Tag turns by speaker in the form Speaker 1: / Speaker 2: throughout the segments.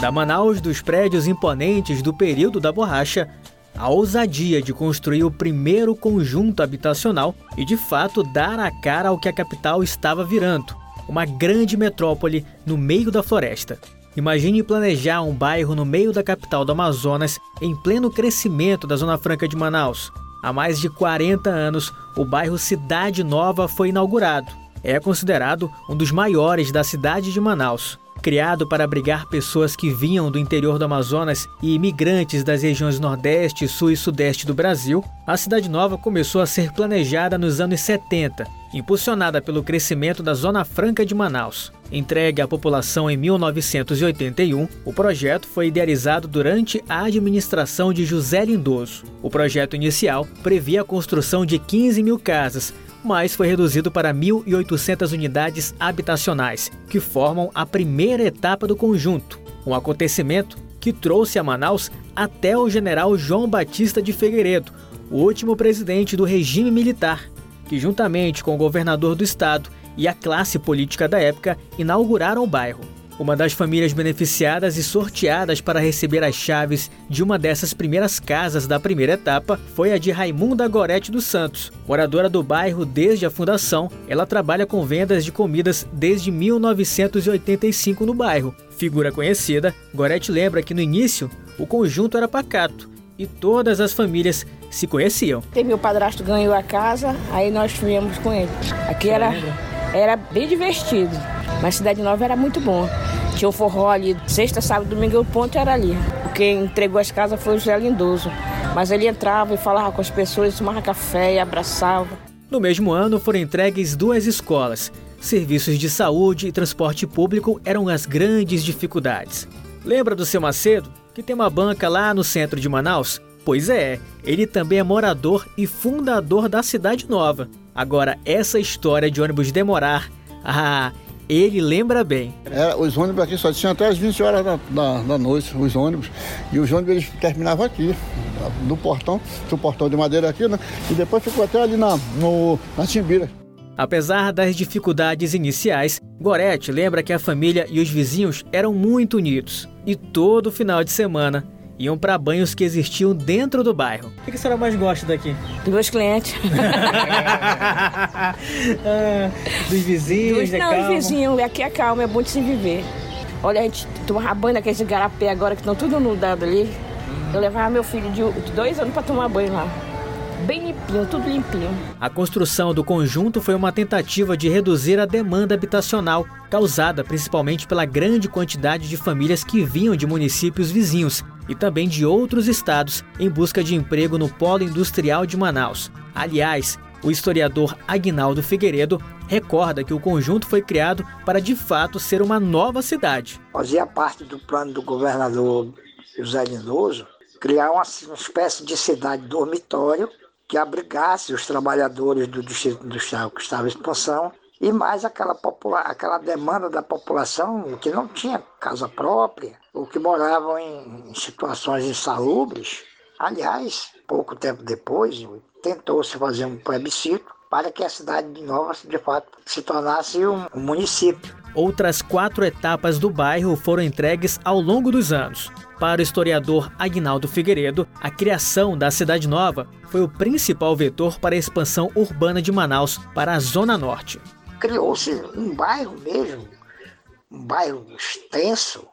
Speaker 1: Da Manaus dos prédios imponentes do período da borracha, a ousadia de construir o primeiro conjunto habitacional e de fato dar a cara ao que a capital estava virando, uma grande metrópole no meio da floresta. Imagine planejar um bairro no meio da capital do Amazonas, em pleno crescimento da Zona Franca de Manaus. Há mais de 40 anos, o bairro Cidade Nova foi inaugurado. É considerado um dos maiores da cidade de Manaus. Criado para abrigar pessoas que vinham do interior do Amazonas e imigrantes das regiões Nordeste, Sul e Sudeste do Brasil, a Cidade Nova começou a ser planejada nos anos 70, impulsionada pelo crescimento da Zona Franca de Manaus. Entregue à população em 1981, o projeto foi idealizado durante a administração de José Lindoso. O projeto inicial previa a construção de 15 mil casas, mas foi reduzido para 1.800 unidades habitacionais, que formam a primeira etapa do conjunto. Um acontecimento que trouxe a Manaus até o general João Batista de Figueiredo, o último presidente do regime militar, que, juntamente com o governador do estado e a classe política da época, inauguraram o bairro. Uma das famílias beneficiadas e sorteadas para receber as chaves de uma dessas primeiras casas da primeira etapa foi a de Raimunda Gorete dos Santos. Moradora do bairro desde a fundação, ela trabalha com vendas de comidas desde 1985 no bairro. Figura conhecida, Gorete lembra que no início o conjunto era pacato e todas as famílias se conheciam.
Speaker 2: Tem meu padrasto ganhou a casa, aí nós viemos com ele. Aqui era, era bem divertido. Mas Cidade Nova era muito bom. Tinha o forró ali, sexta, sábado, domingo, o ponto era ali. Quem entregou as casas foi o José Lindoso. Mas ele entrava e falava com as pessoas, tomava café e abraçava.
Speaker 1: No mesmo ano foram entregues duas escolas. Serviços de saúde e transporte público eram as grandes dificuldades. Lembra do seu Macedo, que tem uma banca lá no centro de Manaus? Pois é, ele também é morador e fundador da Cidade Nova. Agora, essa história de ônibus demorar, ah, ele lembra bem.
Speaker 3: Era, os ônibus aqui só tinham até as 20 horas da, da, da, noite, os ônibus. E os ônibus eles terminavam aqui, no portão, tinha o portão de madeira aqui, né? E depois ficou até ali na, no, na Timbira.
Speaker 1: Apesar das dificuldades iniciais, Gorete lembra que a família e os vizinhos eram muito unidos. E todo final de semana iam para banhos que existiam dentro do bairro. O que a senhora mais gosta daqui?
Speaker 2: Dos meus clientes.
Speaker 1: ah, dos vizinhos,
Speaker 2: dos, é Não, calma. os vizinhos. Aqui é calma, é bom de se viver. Olha, a gente tomava banho naqueles garapé agora que estão tudo nudado ali. Eu levava meu filho de dois anos para tomar banho lá bem limpinho, tudo limpinho.
Speaker 1: A construção do conjunto foi uma tentativa de reduzir a demanda habitacional, causada principalmente pela grande quantidade de famílias que vinham de municípios vizinhos e também de outros estados em busca de emprego no polo industrial de Manaus. Aliás, o historiador Agnaldo Figueiredo recorda que o conjunto foi criado para de fato ser uma nova cidade.
Speaker 4: Fazia parte do plano do governador José Lindoso criar uma, uma espécie de cidade dormitório que abrigasse os trabalhadores do distrito industrial que estava em expansão e mais aquela, popula aquela demanda da população que não tinha casa própria ou que moravam em, em situações insalubres. Aliás, pouco tempo depois, tentou-se fazer um plebiscito para que a cidade de Nova, de fato, se tornasse um, um município.
Speaker 1: Outras quatro etapas do bairro foram entregues ao longo dos anos. Para o historiador Agnaldo Figueiredo, a criação da Cidade Nova foi o principal vetor para a expansão urbana de Manaus para a Zona Norte.
Speaker 4: Criou-se um bairro mesmo, um bairro extenso,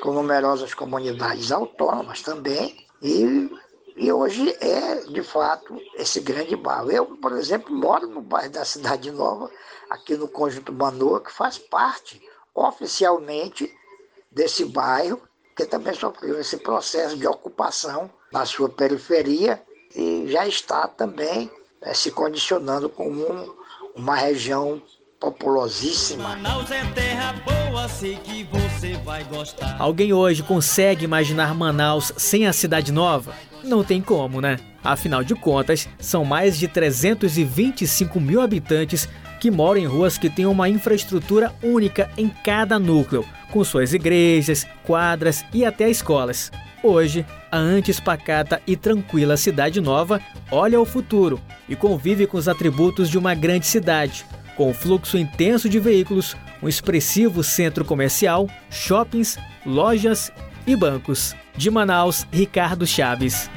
Speaker 4: com numerosas comunidades autônomas também, e, e hoje é, de fato, esse grande bairro. Eu, por exemplo, moro no bairro da Cidade Nova, aqui no Conjunto Manoa, que faz parte oficialmente desse bairro, que também sofreu esse processo de ocupação na sua periferia e já está também é, se condicionando como um, uma região populosíssima.
Speaker 1: É Alguém hoje consegue imaginar Manaus sem a cidade nova? Não tem como, né? Afinal de contas, são mais de 325 mil habitantes que moram em ruas que têm uma infraestrutura única em cada núcleo, com suas igrejas, quadras e até escolas. Hoje, a antes pacata e tranquila Cidade Nova olha ao futuro e convive com os atributos de uma grande cidade, com fluxo intenso de veículos, um expressivo centro comercial, shoppings, lojas e bancos. De Manaus, Ricardo Chaves.